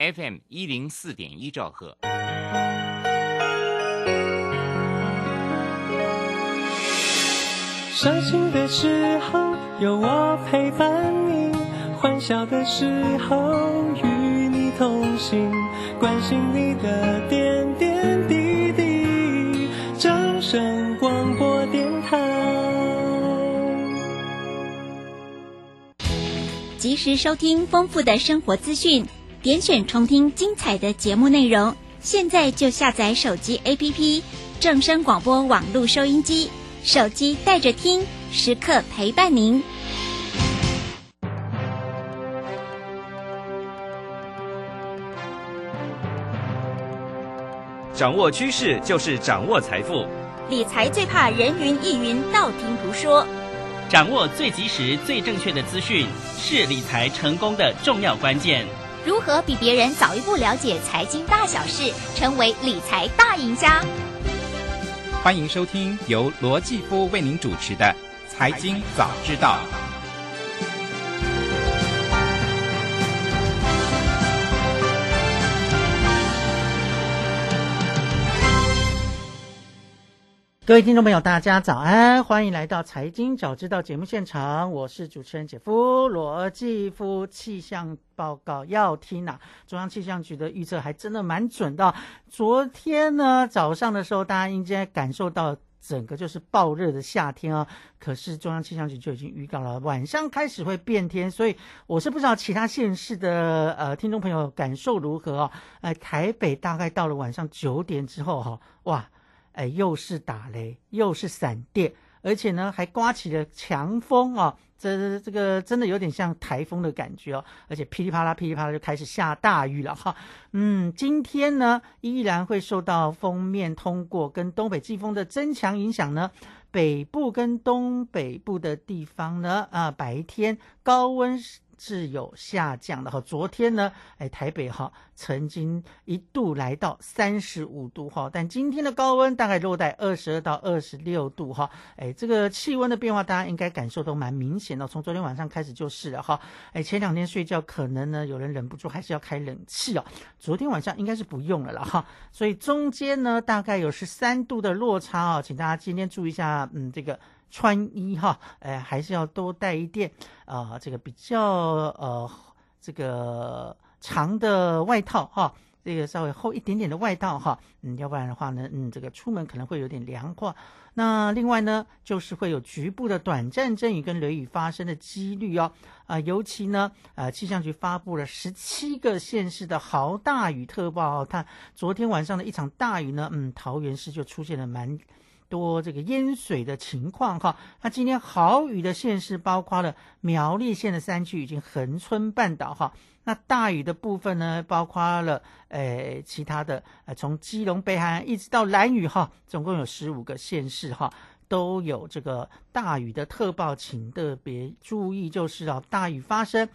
FM 一零四点一兆赫。伤心的时候有我陪伴你，欢笑的时候与你同行，关心你的点点滴滴。掌声广播电台，及时收听丰富的生活资讯，点选重听精彩的节目内容。现在就下载手机 APP 正声广播网络收音机。手机带着听，时刻陪伴您。掌握趋势就是掌握财富，理财最怕人云亦云、道听途说。掌握最及时、最正确的资讯，是理财成功的重要关键。如何比别人早一步了解财经大小事，成为理财大赢家？欢迎收听由罗继夫为您主持的《财经早知道》。各位听众朋友，大家早安，欢迎来到《财经早知道》节目现场，我是主持人姐夫罗继夫，气象。报告要听啊！中央气象局的预测还真的蛮准的。昨天呢早上的时候，大家应该感受到整个就是暴热的夏天啊。可是中央气象局就已经预告了，晚上开始会变天。所以我是不知道其他县市的呃听众朋友感受如何啊？呃，台北大概到了晚上九点之后哈，哇，哎，又是打雷，又是闪电，而且呢还刮起了强风啊。这这个真的有点像台风的感觉哦，而且噼里啪啦噼里啪啦就开始下大雨了哈。嗯，今天呢依然会受到封面通过跟东北季风的增强影响呢，北部跟东北部的地方呢啊白天高温。是有下降的。哈，昨天呢，哎，台北哈曾经一度来到三十五度哈，但今天的高温大概落在二十二到二十六度哈，哎，这个气温的变化大家应该感受都蛮明显的，从昨天晚上开始就是了哈，哎，前两天睡觉可能呢有人忍不住还是要开冷气哦，昨天晚上应该是不用了了哈，所以中间呢大概有十三度的落差啊，请大家今天注意一下，嗯，这个。穿衣哈，哎，还是要多带一件啊，这个比较呃，这个长的外套哈，这个稍微厚一点点的外套哈，嗯，要不然的话呢，嗯，这个出门可能会有点凉快。那另外呢，就是会有局部的短暂阵雨跟雷雨发生的几率哦，啊，尤其呢，呃，气象局发布了十七个县市的豪大雨特报，它昨天晚上的一场大雨呢，嗯，桃园市就出现了蛮。多这个淹水的情况哈，那今天豪雨的县市包括了苗栗县的山区，已经横村半岛哈。那大雨的部分呢，包括了呃其他的呃从基隆北海岸一直到兰屿哈，总共有十五个县市哈，都有这个大雨的特报，请特别注意，就是啊大雨发生。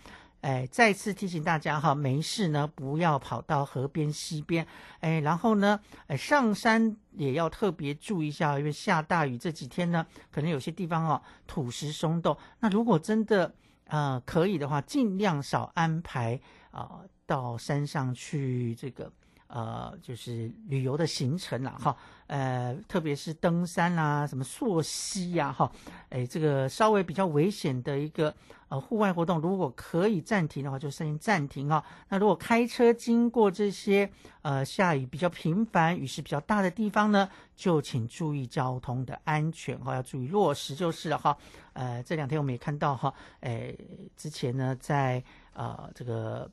哎，再次提醒大家哈，没事呢，不要跑到河边、溪边。哎，然后呢，哎，上山也要特别注意一下，因为下大雨这几天呢，可能有些地方哦土石松动。那如果真的呃可以的话，尽量少安排啊到山上去这个。呃，就是旅游的行程啦，哈，呃，特别是登山啦，什么溯溪呀，哈，哎，这个稍微比较危险的一个呃户外活动，如果可以暂停的话，就先暂停啊。那如果开车经过这些呃下雨比较频繁、雨势比较大的地方呢，就请注意交通的安全哈，要注意落实就是了哈。呃，这两天我们也看到哈，哎，之前呢在呃这个。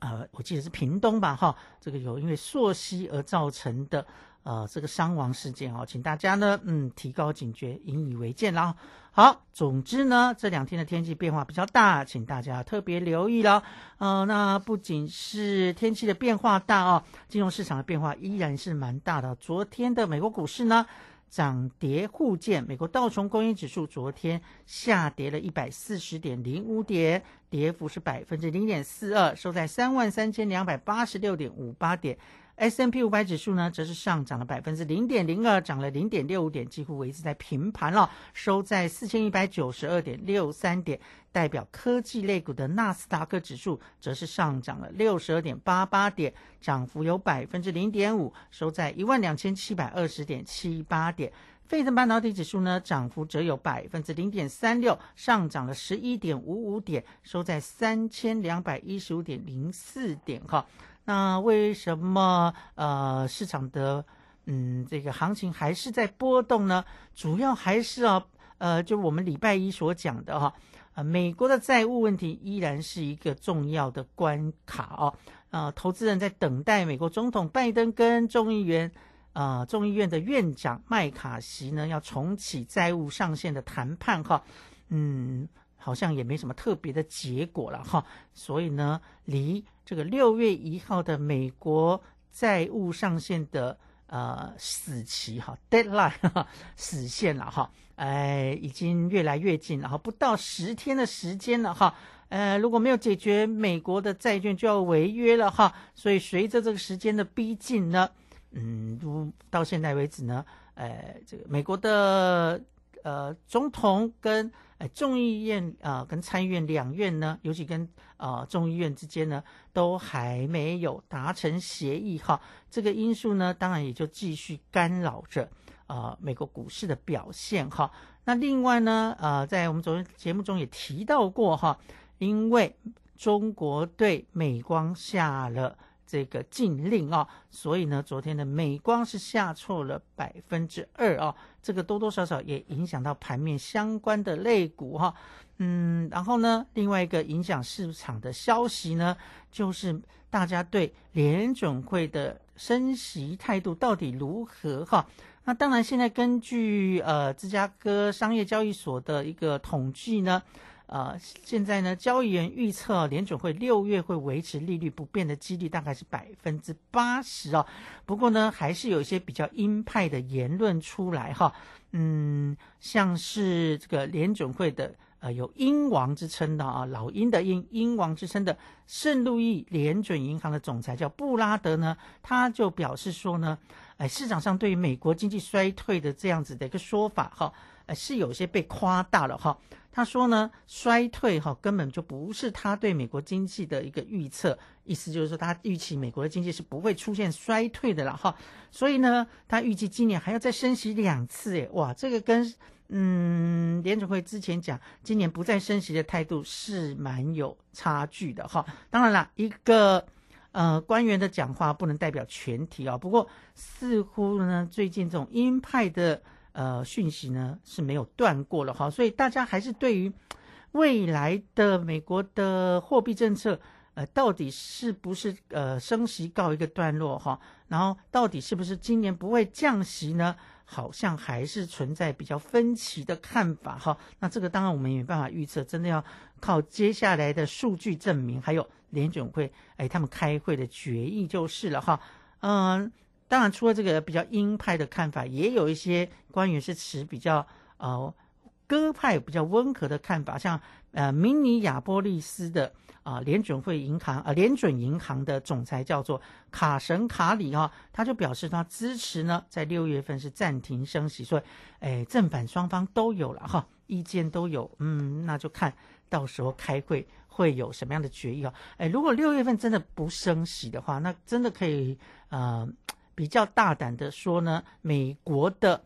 呃，我记得是屏东吧，哈，这个有因为溯溪而造成的呃这个伤亡事件哦，请大家呢嗯提高警觉，引以为戒啦。好，总之呢这两天的天气变化比较大，请大家特别留意了。呃，那不仅是天气的变化大哦，金融市场的变化依然是蛮大的。昨天的美国股市呢？涨跌互见，美国道琼工业指数昨天下跌了一百四十点零五点，跌幅是百分之零点四二，收在三万三千两百八十六点五八点。S M P 五百指数呢，则是上涨了百分之零点零二，涨了零点六五点，几乎维持在平盘了，收在四千一百九十二点六三点。代表科技类股的纳斯达克指数，则是上涨了六十二点八八点，涨幅有百分之零点五，收在一万两千七百二十点七八点。费城半导体指数呢，涨幅则有百分之零点三六，上涨了十一点五五点，收在三千两百一十五点零四点。哈，那为什么呃市场的嗯这个行情还是在波动呢？主要还是啊呃就我们礼拜一所讲的哈啊美国的债务问题依然是一个重要的关卡哦啊投资人在等待美国总统拜登跟众议员。啊，众议院的院长麦卡锡呢，要重启债务上限的谈判哈，嗯，好像也没什么特别的结果了哈，所以呢，离这个六月一号的美国债务上限的呃死期哈 deadline 哈死线了哈，哎，已经越来越近了哈，不到十天的时间了哈，呃，如果没有解决，美国的债券就要违约了哈，所以随着这个时间的逼近呢。嗯，如到现在为止呢，呃，这个美国的呃总统跟呃众议院啊跟参议院两院呢，尤其跟啊众议院之间呢，都还没有达成协议哈。这个因素呢，当然也就继续干扰着啊美国股市的表现哈。那另外呢，呃，在我们昨天节目中也提到过哈，因为中国对美光下了。这个禁令啊，所以呢，昨天的美光是下挫了百分之二啊，这个多多少少也影响到盘面相关的类股哈，嗯，然后呢，另外一个影响市场的消息呢，就是大家对联准会的升息态度到底如何哈？那当然，现在根据呃芝加哥商业交易所的一个统计呢。呃，现在呢，交易员预测联准会六月会维持利率不变的几率大概是百分之八十哦。不过呢，还是有一些比较鹰派的言论出来哈。嗯，像是这个联准会的呃有鹰王之称的啊，老鹰的鹰，鹰王之称的圣路易联准银行的总裁叫布拉德呢，他就表示说呢，哎，市场上对于美国经济衰退的这样子的一个说法哈，呃，是有些被夸大了哈。他说呢，衰退哈根本就不是他对美国经济的一个预测，意思就是说他预期美国的经济是不会出现衰退的了哈。所以呢，他预计今年还要再升息两次，诶，哇，这个跟嗯联储会之前讲今年不再升息的态度是蛮有差距的哈。当然了，一个呃官员的讲话不能代表全体啊。不过似乎呢，最近这种鹰派的。呃，讯息呢是没有断过了哈，所以大家还是对于未来的美国的货币政策，呃，到底是不是呃升息告一个段落哈，然后到底是不是今年不会降息呢？好像还是存在比较分歧的看法哈。那这个当然我们也没办法预测，真的要靠接下来的数据证明，还有联准会哎他们开会的决议就是了哈。嗯。当然，除了这个比较鹰派的看法，也有一些官员是持比较呃鸽派、比较温和的看法。像呃，明尼亚波利斯的啊联准会银行啊联准银行的总裁叫做卡神卡里哈，他就表示他支持呢，在六月份是暂停升息。所以，哎，正反双方都有了哈，意见都有。嗯，那就看到时候开会会有什么样的决议啊？哎，如果六月份真的不升息的话，那真的可以呃。比较大胆的说呢，美国的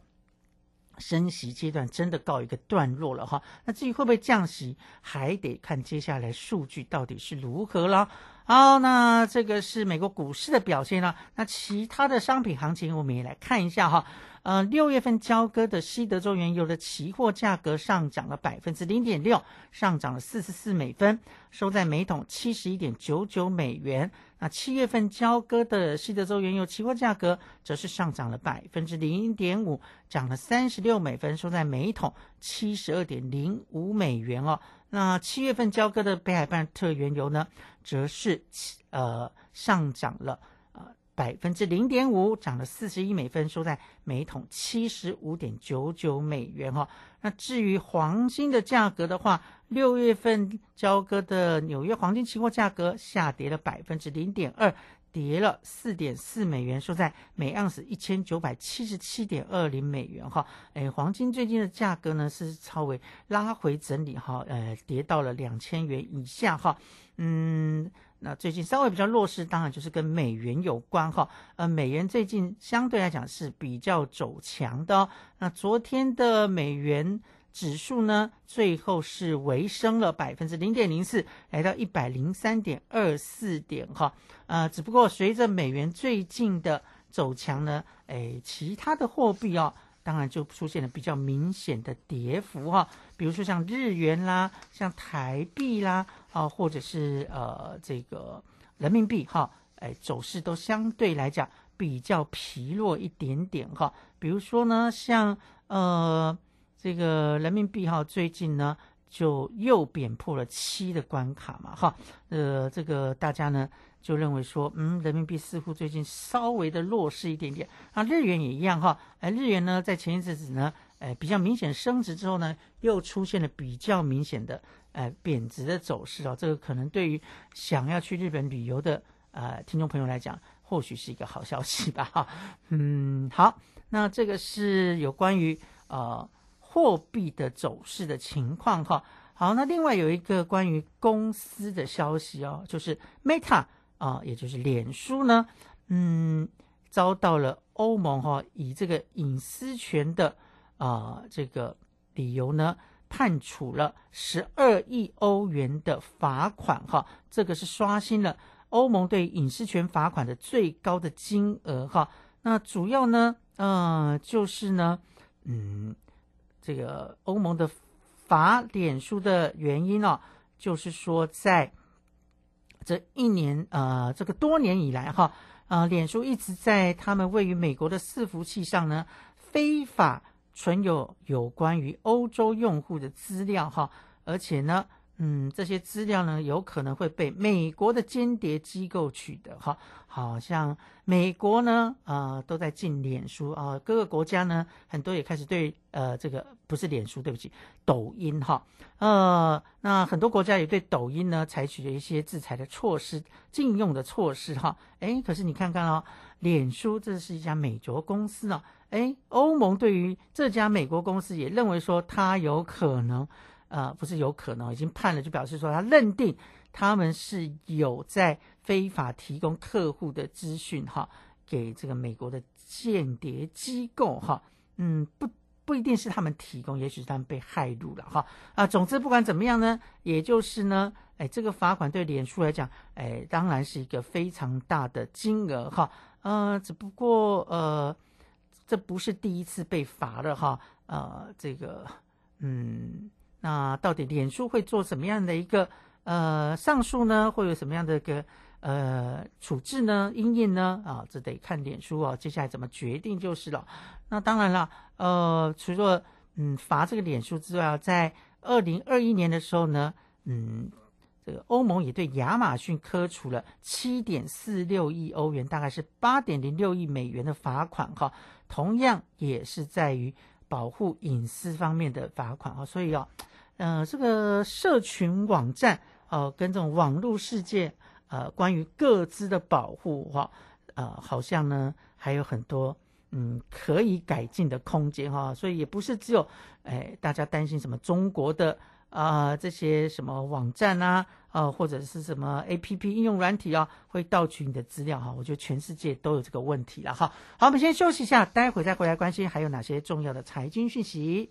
升息阶段真的告一个段落了哈。那至于会不会降息，还得看接下来数据到底是如何了。好，那这个是美国股市的表现了。那其他的商品行情，我们也来看一下哈。呃，六月份交割的西德州原油的期货价格上涨了百分之零点六，上涨了四十四美分，收在每桶七十一点九九美元。那七月份交割的西德州原油期货价格则是上涨了百分之零点五，涨了三十六美分，收在每桶七十二点零五美元哦。那七月份交割的北海半特原油呢，则是呃上涨了。百分之零点五，涨了四十一美分，收在每桶七十五点九九美元哦。那至于黄金的价格的话，六月份交割的纽约黄金期货价格下跌了百分之零点二。跌了四点四美元，收在每盎司一千九百七十七点二零美元哈。哎，黄金最近的价格呢是稍微拉回整理哈，呃，跌到了两千元以下哈。嗯，那最近稍微比较弱势，当然就是跟美元有关哈。呃，美元最近相对来讲是比较走强的。那昨天的美元。指数呢，最后是微升了百分之零点零四，来到一百零三点二四点哈。呃，只不过随着美元最近的走强呢，哎，其他的货币哦，当然就出现了比较明显的跌幅哈。比如说像日元啦，像台币啦，啊，或者是呃这个人民币哈，哎，走势都相对来讲比较疲弱一点点哈。比如说呢，像呃。这个人民币哈，最近呢就又贬破了七的关卡嘛哈，呃，这个大家呢就认为说，嗯，人民币似乎最近稍微的弱势一点点。那，日元也一样哈，哎，日元呢在前一阵子呢，哎，比较明显升值之后呢，又出现了比较明显的哎贬值的走势啊，这个可能对于想要去日本旅游的呃听众朋友来讲，或许是一个好消息吧哈。嗯，好，那这个是有关于呃。货币的走势的情况哈，好，那另外有一个关于公司的消息哦，就是 Meta 啊，也就是脸书呢，嗯，遭到了欧盟哈以这个隐私权的啊这个理由呢，判处了十二亿欧元的罚款哈，这个是刷新了欧盟对隐私权罚款的最高的金额哈，那主要呢，呃，就是呢，嗯。这个欧盟的罚脸书的原因哦，就是说在这一年呃，这个多年以来哈，呃，脸书一直在他们位于美国的伺服器上呢，非法存有有关于欧洲用户的资料哈，而且呢。嗯，这些资料呢，有可能会被美国的间谍机构取得哈。好像美国呢，呃，都在禁脸书啊，各个国家呢，很多也开始对呃这个不是脸书，对不起，抖音哈，呃，那很多国家也对抖音呢采取了一些制裁的措施、禁用的措施哈。哎，可是你看看哦，脸书这是一家美国公司呢，哎，欧盟对于这家美国公司也认为说它有可能。呃，不是有可能已经判了，就表示说他认定他们是有在非法提供客户的资讯哈，给这个美国的间谍机构哈，嗯，不不一定是他们提供，也许是他们被害入了哈。啊，总之不管怎么样呢，也就是呢，哎，这个罚款对脸书来讲，哎，当然是一个非常大的金额哈，呃，只不过呃，这不是第一次被罚了哈，呃，这个嗯。那到底脸书会做什么样的一个呃上诉呢？会有什么样的一个呃处置呢？应验呢？啊，这得看脸书啊，接下来怎么决定就是了。那当然了，呃，除了嗯罚这个脸书之外，在二零二一年的时候呢，嗯，这个欧盟也对亚马逊科处了七点四六亿欧元，大概是八点零六亿美元的罚款哈。同样也是在于保护隐私方面的罚款啊，所以要。呃，这个社群网站，呃，跟这种网络世界，呃，关于各自的保护，哈，呃，好像呢还有很多，嗯，可以改进的空间，哈，所以也不是只有，哎，大家担心什么中国的啊这些什么网站啊，啊，或者是什么 A P P 应用软体啊，会盗取你的资料，哈，我觉得全世界都有这个问题了，哈，好，我们先休息一下，待会再回来关心还有哪些重要的财经讯息。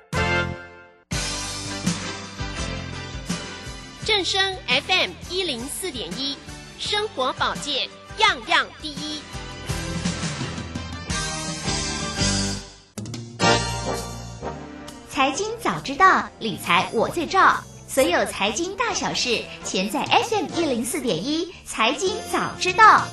正声 FM 一零四点一，生活保健样样第一。财经早知道，理财我最照。所有财经大小事，全在 FM 一零四点一。财经早知道，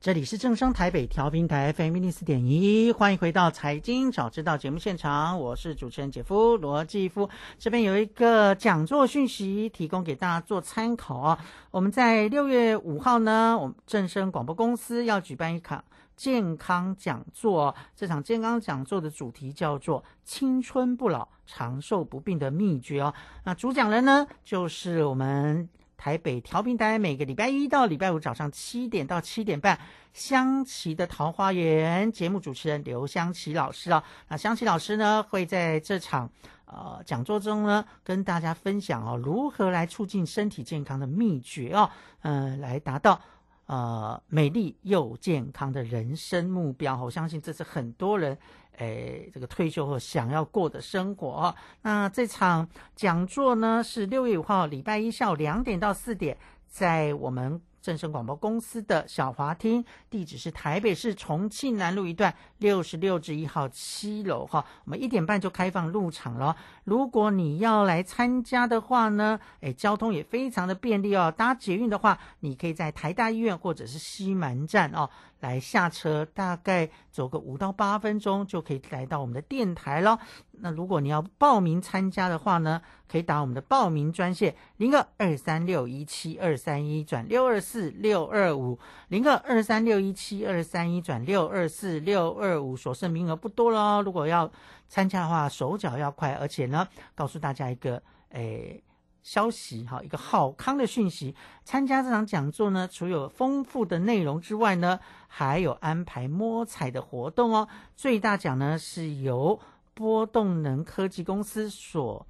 这里是正声台北调频台 FM 零四点一，欢迎回到财经早知道节目现场，我是主持人姐夫罗继夫。这边有一个讲座讯息提供给大家做参考啊。我们在六月五号呢，我们正声广播公司要举办一场。健康讲座，这场健康讲座的主题叫做“青春不老，长寿不病的秘诀”哦。那主讲人呢，就是我们台北调频台，每个礼拜一到礼拜五早上七点到七点半，香琪的桃花源节目主持人刘香琪老师啊，那香琪老师呢会在这场呃讲座中呢跟大家分享哦如何来促进身体健康的秘诀哦，嗯、来达到。呃，美丽又健康的人生目标，我相信这是很多人，诶，这个退休后想要过的生活。那这场讲座呢，是六月五号礼拜一下午两点到四点，在我们正声广播公司的小华厅，地址是台北市重庆南路一段六十六至一号七楼哈。我们一点半就开放入场了。如果你要来参加的话呢，哎，交通也非常的便利哦。搭捷运的话，你可以在台大医院或者是西门站哦来下车，大概走个五到八分钟就可以来到我们的电台了。那如果你要报名参加的话呢，可以打我们的报名专线零二二三六一七二三一转六二四六二五零二二三六一七二三一转六二四六二五，所剩名额不多了。如果要参加的话，手脚要快，而且呢，告诉大家一个诶。消息哈，一个好康的讯息。参加这场讲座呢，除有丰富的内容之外呢，还有安排摸彩的活动哦。最大奖呢是由波动能科技公司所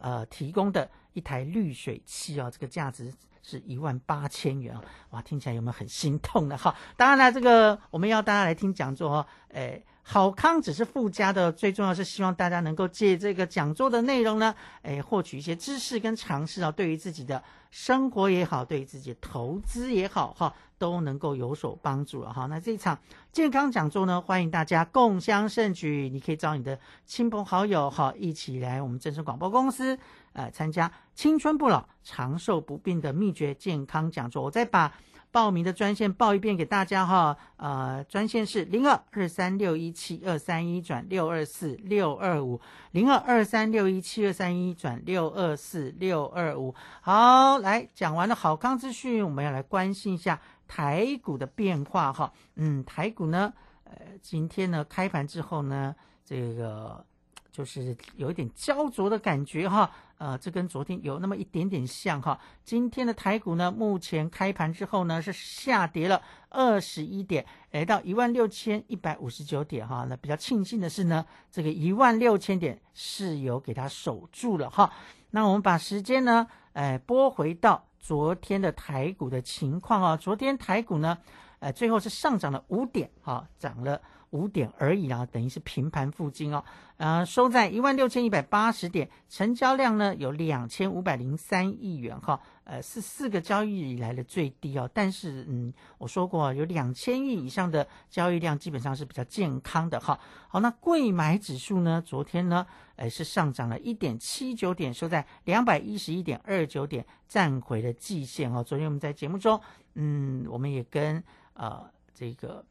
呃提供的一台滤水器哦，这个价值是一万八千元啊！哇，听起来有没有很心痛呢？哈，当然了，这个我们要大家来听讲座哦，诶。好康只是附加的，最重要是希望大家能够借这个讲座的内容呢，诶，获取一些知识跟常识啊，对于自己的生活也好，对于自己的投资也好，哈，都能够有所帮助了哈。那这一场健康讲座呢，欢迎大家共襄盛举，你可以找你的亲朋好友哈，一起来我们正声广播公司，呃，参加青春不老、长寿不病的秘诀健康讲座。我再把。报名的专线报一遍给大家哈，呃，专线是零二二三六一七二三一转六二四六二五，零二二三六一七二三一转六二四六二五。好，来讲完了好康资讯，我们要来关心一下台股的变化哈。嗯，台股呢，呃，今天呢开盘之后呢，这个就是有一点焦灼的感觉哈。呃，这跟昨天有那么一点点像哈。今天的台股呢，目前开盘之后呢是下跌了二十一点，来到一万六千一百五十九点哈。那比较庆幸的是呢，这个一万六千点是有给它守住了哈。那我们把时间呢，哎，拨回到昨天的台股的情况啊。昨天台股呢，呃，最后是上涨了五点哈，涨了。五点而已啊，等于是平盘附近哦，呃，收在一万六千一百八十点，成交量呢有两千五百零三亿元哈，呃，是四个交易以来的最低哦。但是嗯，我说过有两千亿以上的交易量基本上是比较健康的哈。好，那贵买指数呢，昨天呢，呃，是上涨了一点七九点，收在两百一十一点二九点，站回了季线哦。昨天我们在节目中，嗯，我们也跟呃这个。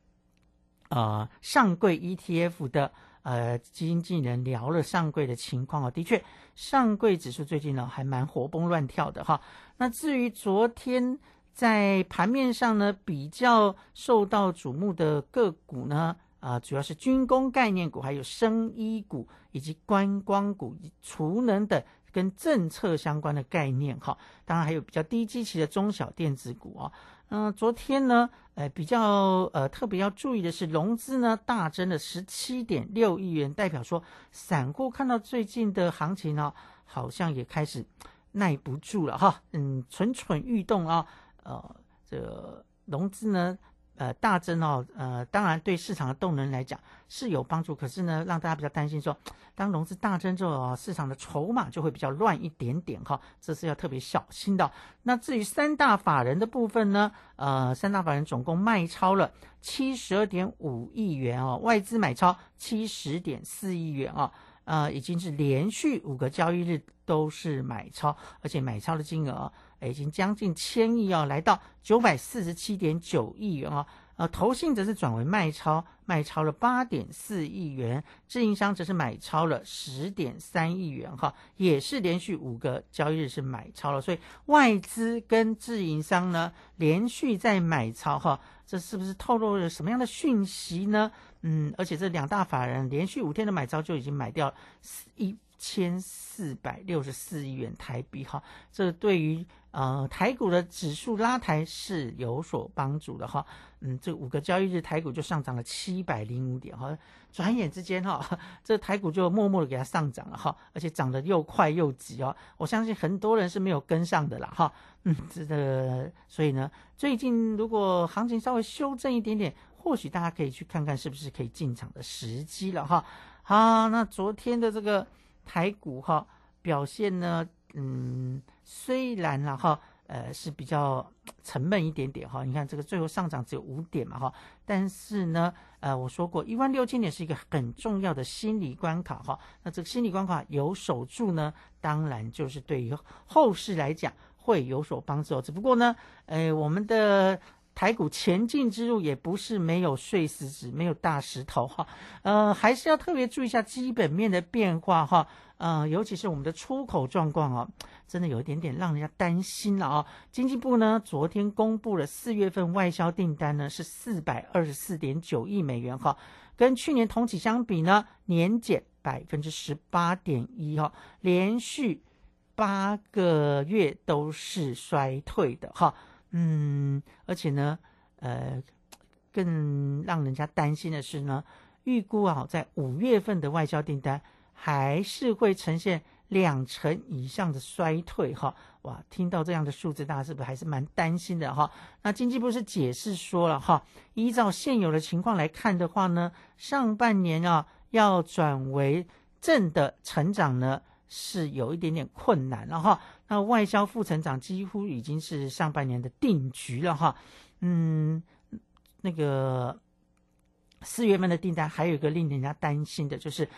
呃，上柜 ETF 的呃经纪人聊了上柜的情况哦，的确，上柜指数最近呢还蛮活蹦乱跳的哈。那至于昨天在盘面上呢比较受到瞩目的个股呢，啊，主要是军工概念股、还有生医股以及观光股、储能等跟政策相关的概念哈。当然还有比较低基期的中小电子股啊。嗯，昨天呢，呃，比较呃特别要注意的是，融资呢大增了十七点六亿元，代表说散户看到最近的行情呢，好像也开始耐不住了哈，嗯，蠢蠢欲动啊，呃，这个融资呢。呃，大增哦，呃，当然对市场的动能来讲是有帮助，可是呢，让大家比较担心说，当融资大增之后哦，市场的筹码就会比较乱一点点哈，这是要特别小心的。那至于三大法人的部分呢，呃，三大法人总共卖超了七十二点五亿元哦，外资买超七十点四亿元哦，呃，已经是连续五个交易日都是买超，而且买超的金额。已经将近千亿哦，来到九百四十七点九亿元哦。呃，投信则是转为卖超，卖超了八点四亿元，自营商则是买超了十点三亿元哈，也是连续五个交易日是买超了，所以外资跟自营商呢连续在买超哈，这是不是透露了什么样的讯息呢？嗯，而且这两大法人连续五天的买超就已经买掉一千四百六十四亿元台币哈，这对于呃台股的指数拉抬是有所帮助的哈。嗯，这五个交易日台股就上涨了七百零五点哈，转眼之间哈，这台股就默默的给它上涨了哈，而且涨得又快又急哦。我相信很多人是没有跟上的啦哈。嗯，这个所以呢，最近如果行情稍微修正一点点，或许大家可以去看看是不是可以进场的时机了哈。好，那昨天的这个。台股哈表现呢，嗯，虽然了哈，呃是比较沉闷一点点哈。你看这个最后上涨只有五点嘛哈，但是呢，呃我说过一万六千点是一个很重要的心理关卡哈。那这个心理关卡有守住呢，当然就是对于后市来讲会有所帮助。只不过呢，呃我们的。台股前进之路也不是没有碎石子，没有大石头哈，呃，还是要特别注意一下基本面的变化哈，呃，尤其是我们的出口状况哦，真的有一点点让人家担心了啊。经济部呢昨天公布了四月份外销订单呢是四百二十四点九亿美元哈，跟去年同期相比呢年减百分之十八点一哈，连续八个月都是衰退的哈。嗯，而且呢，呃，更让人家担心的是呢，预估啊，在五月份的外销订单还是会呈现两成以上的衰退哈。哇，听到这样的数字，大家是不是还是蛮担心的哈？那经济部是解释说了哈，依照现有的情况来看的话呢，上半年啊要转为正的成长呢。是有一点点困难了哈，那外销负成长几乎已经是上半年的定局了哈，嗯，那个四月份的订单还有一个令人家担心的，就是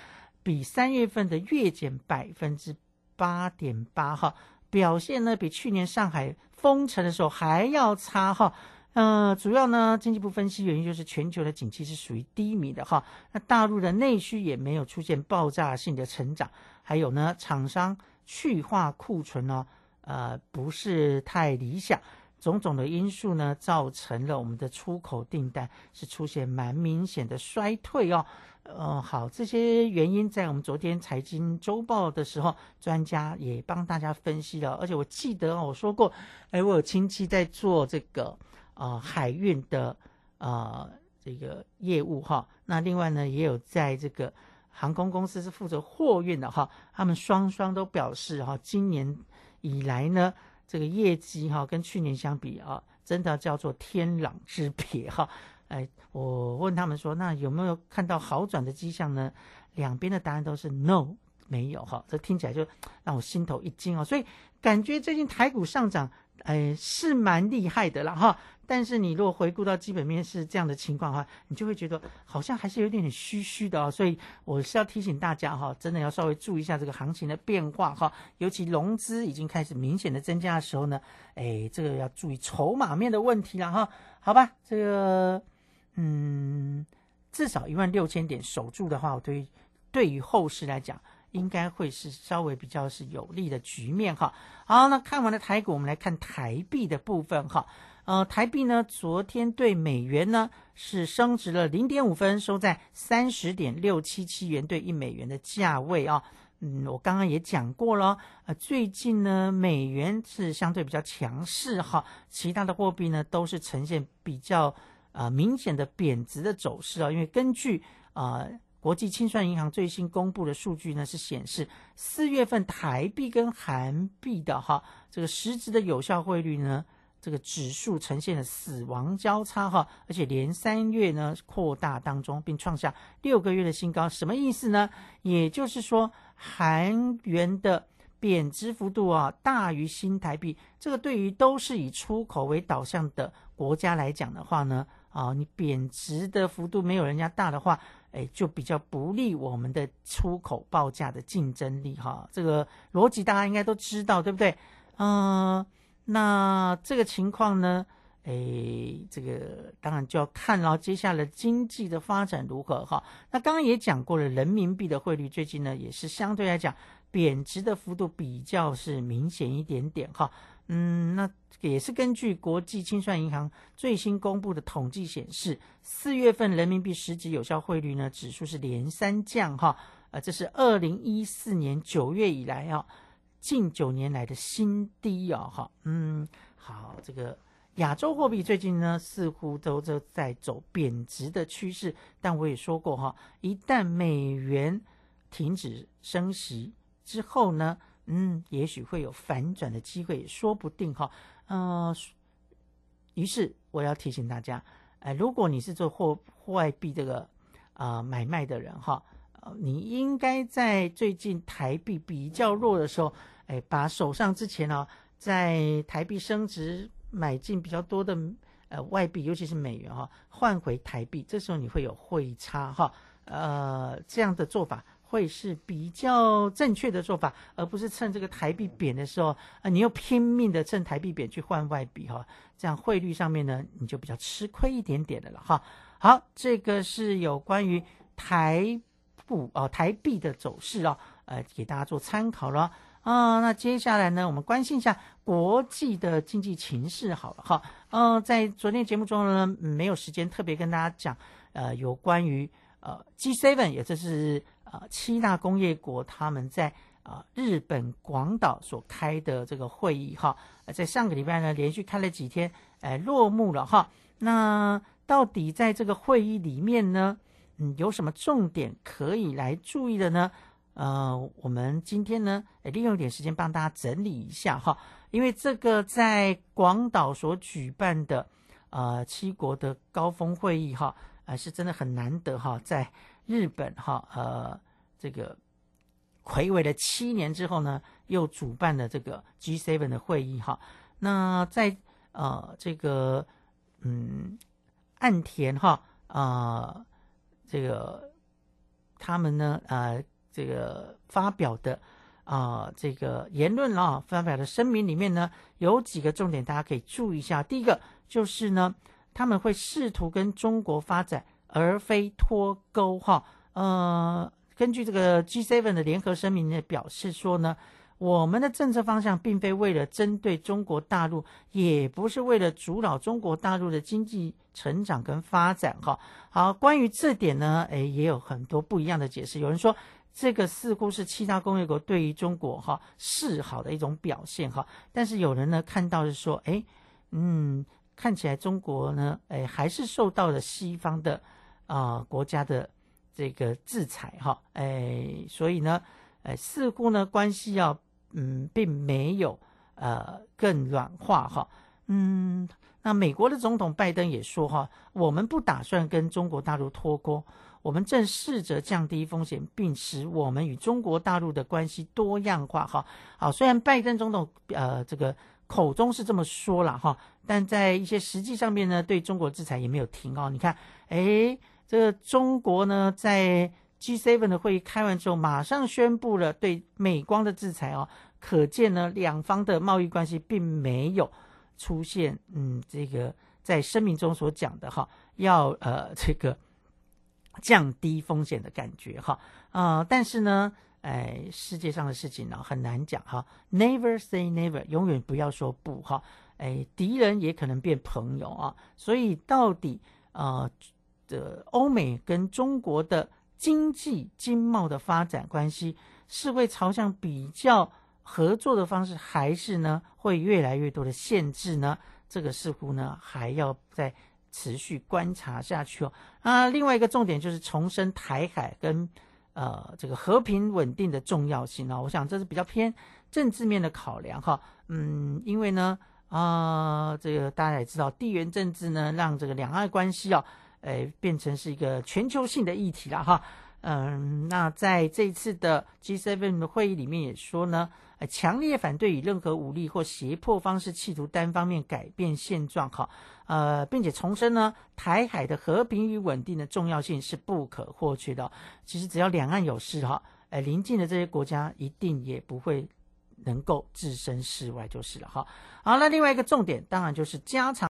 比三月份的月减百分之八点八哈，表现呢比去年上海封城的时候还要差哈。呃，主要呢，经济部分析原因就是全球的景气是属于低迷的哈，那大陆的内需也没有出现爆炸性的成长，还有呢，厂商去化库存呢，呃，不是太理想，种种的因素呢，造成了我们的出口订单是出现蛮明显的衰退哦。呃，好，这些原因在我们昨天财经周报的时候，专家也帮大家分析了，而且我记得我说过，哎，我有亲戚在做这个。啊，海运的啊这个业务哈，那另外呢也有在这个航空公司是负责货运的哈，他们双双都表示哈，今年以来呢这个业绩哈跟去年相比啊，真的叫做天壤之别哈。哎，我问他们说，那有没有看到好转的迹象呢？两边的答案都是 no，没有哈。这听起来就让我心头一惊哦，所以感觉最近台股上涨。哎，是蛮厉害的了哈。但是你如果回顾到基本面是这样的情况哈，你就会觉得好像还是有点点虚虚的哦。所以我是要提醒大家哈，真的要稍微注意一下这个行情的变化哈。尤其融资已经开始明显的增加的时候呢，哎，这个要注意筹码面的问题了哈。好吧，这个嗯，至少一万六千点守住的话，我对于对于后市来讲。应该会是稍微比较是有利的局面哈。好，那看完了台股，我们来看台币的部分哈。呃，台币呢，昨天对美元呢是升值了零点五分，收在三十点六七七元兑一美元的价位啊。嗯，我刚刚也讲过了，呃，最近呢美元是相对比较强势哈，其他的货币呢都是呈现比较啊明显的贬值的走势啊，因为根据啊。国际清算银行最新公布的数据呢，是显示四月份台币跟韩币的哈这个实质的有效汇率呢，这个指数呈现了死亡交叉哈，而且连三月呢扩大当中，并创下六个月的新高。什么意思呢？也就是说，韩元的贬值幅度啊大于新台币，这个对于都是以出口为导向的国家来讲的话呢，啊，你贬值的幅度没有人家大的话。哎，就比较不利我们的出口报价的竞争力哈，这个逻辑大家应该都知道，对不对？嗯，那这个情况呢，哎，这个当然就要看了接下来经济的发展如何哈。那刚刚也讲过了，人民币的汇率最近呢也是相对来讲贬值的幅度比较是明显一点点哈。嗯，那也是根据国际清算银行最新公布的统计显示，四月份人民币实质有效汇率呢指数是连三降哈，呃，这是二零一四年九月以来啊，近九年来的新低啊，哈，嗯，好，这个亚洲货币最近呢似乎都在在走贬值的趋势，但我也说过哈，一旦美元停止升息之后呢，嗯，也许会有反转的机会，说不定哈，呃，于是我要提醒大家，哎、如果你是做货外币这个啊、买卖的人哈。呃你应该在最近台币比较弱的时候，哎，把手上之前呢、在台币升值买进比较多的呃外币，尤其是美元哈、换回台币，这时候你会有汇差哈，呃，这样的做法会是比较正确的做法，而不是趁这个台币贬的时候，啊，你又拼命的趁台币贬去换外币哈，这样汇率上面呢，你就比较吃亏一点点的了哈。好，这个是有关于台。不哦，台币的走势哦，呃，给大家做参考了啊、那接下来呢，我们关心一下国际的经济情势好了哈。呃，在昨天节目中呢，没有时间特别跟大家讲，呃，有关于呃 G7，也就是呃七大工业国他们在啊、日本广岛所开的这个会议哈，在上个礼拜呢连续开了几天，呃，落幕了哈。那到底在这个会议里面呢？嗯，有什么重点可以来注意的呢？呃，我们今天呢，呃利用一点时间帮大家整理一下哈，因为这个在广岛所举办的呃七国的高峰会议哈，呃是真的很难得哈，在日本哈呃这个暌违了七年之后呢，又主办了这个 G7 的会议哈。那在呃这个嗯岸田哈呃。这个他们呢，呃，这个发表的啊、这个言论啊，发表的声明里面呢，有几个重点，大家可以注意一下。第一个就是呢，他们会试图跟中国发展，而非脱钩哈。呃，根据这个 G7 的联合声明呢，表示说呢。我们的政策方向并非为了针对中国大陆，也不是为了阻扰中国大陆的经济成长跟发展。哈，好，关于这点呢，诶，也有很多不一样的解释。有人说，这个似乎是七大工业国对于中国哈示好的一种表现哈，但是有人呢看到是说，诶，嗯，看起来中国呢，诶，还是受到了西方的啊、国家的这个制裁哈，诶，所以呢，诶，似乎呢关系要。嗯，并没有呃更软化哈。嗯，那美国的总统拜登也说哈，我们不打算跟中国大陆脱钩，我们正试着降低风险，并使我们与中国大陆的关系多样化哈。好，虽然拜登总统呃这个口中是这么说了哈，但在一些实际上面呢，对中国制裁也没有停哦。你看，诶，这个中国呢在。G7 的会议开完之后，马上宣布了对美光的制裁哦，可见呢，两方的贸易关系并没有出现嗯，这个在声明中所讲的哈，要呃这个降低风险的感觉哈啊、但是呢，哎，世界上的事情呢很难讲哈，Never say never，永远不要说不哈，哎，敌人也可能变朋友啊，所以到底呃的欧美跟中国的。经济经贸的发展关系是会朝向比较合作的方式，还是呢会越来越多的限制呢？这个似乎呢还要再持续观察下去哦。啊，另外一个重点就是重申台海跟呃这个和平稳定的重要性哦。我想这是比较偏政治面的考量哈。嗯，因为呢啊、呃，这个大家也知道，地缘政治呢让这个两岸关系哦。诶，变成是一个全球性的议题了哈。嗯，那在这一次的 G7 的会议里面也说呢，呃，强烈反对以任何武力或胁迫方式企图单方面改变现状哈。呃，并且重申呢，台海的和平与稳定的重要性是不可或缺的。其实只要两岸有事哈，呃，邻近的这些国家一定也不会能够置身事外就是了哈。好，那另外一个重点当然就是加强。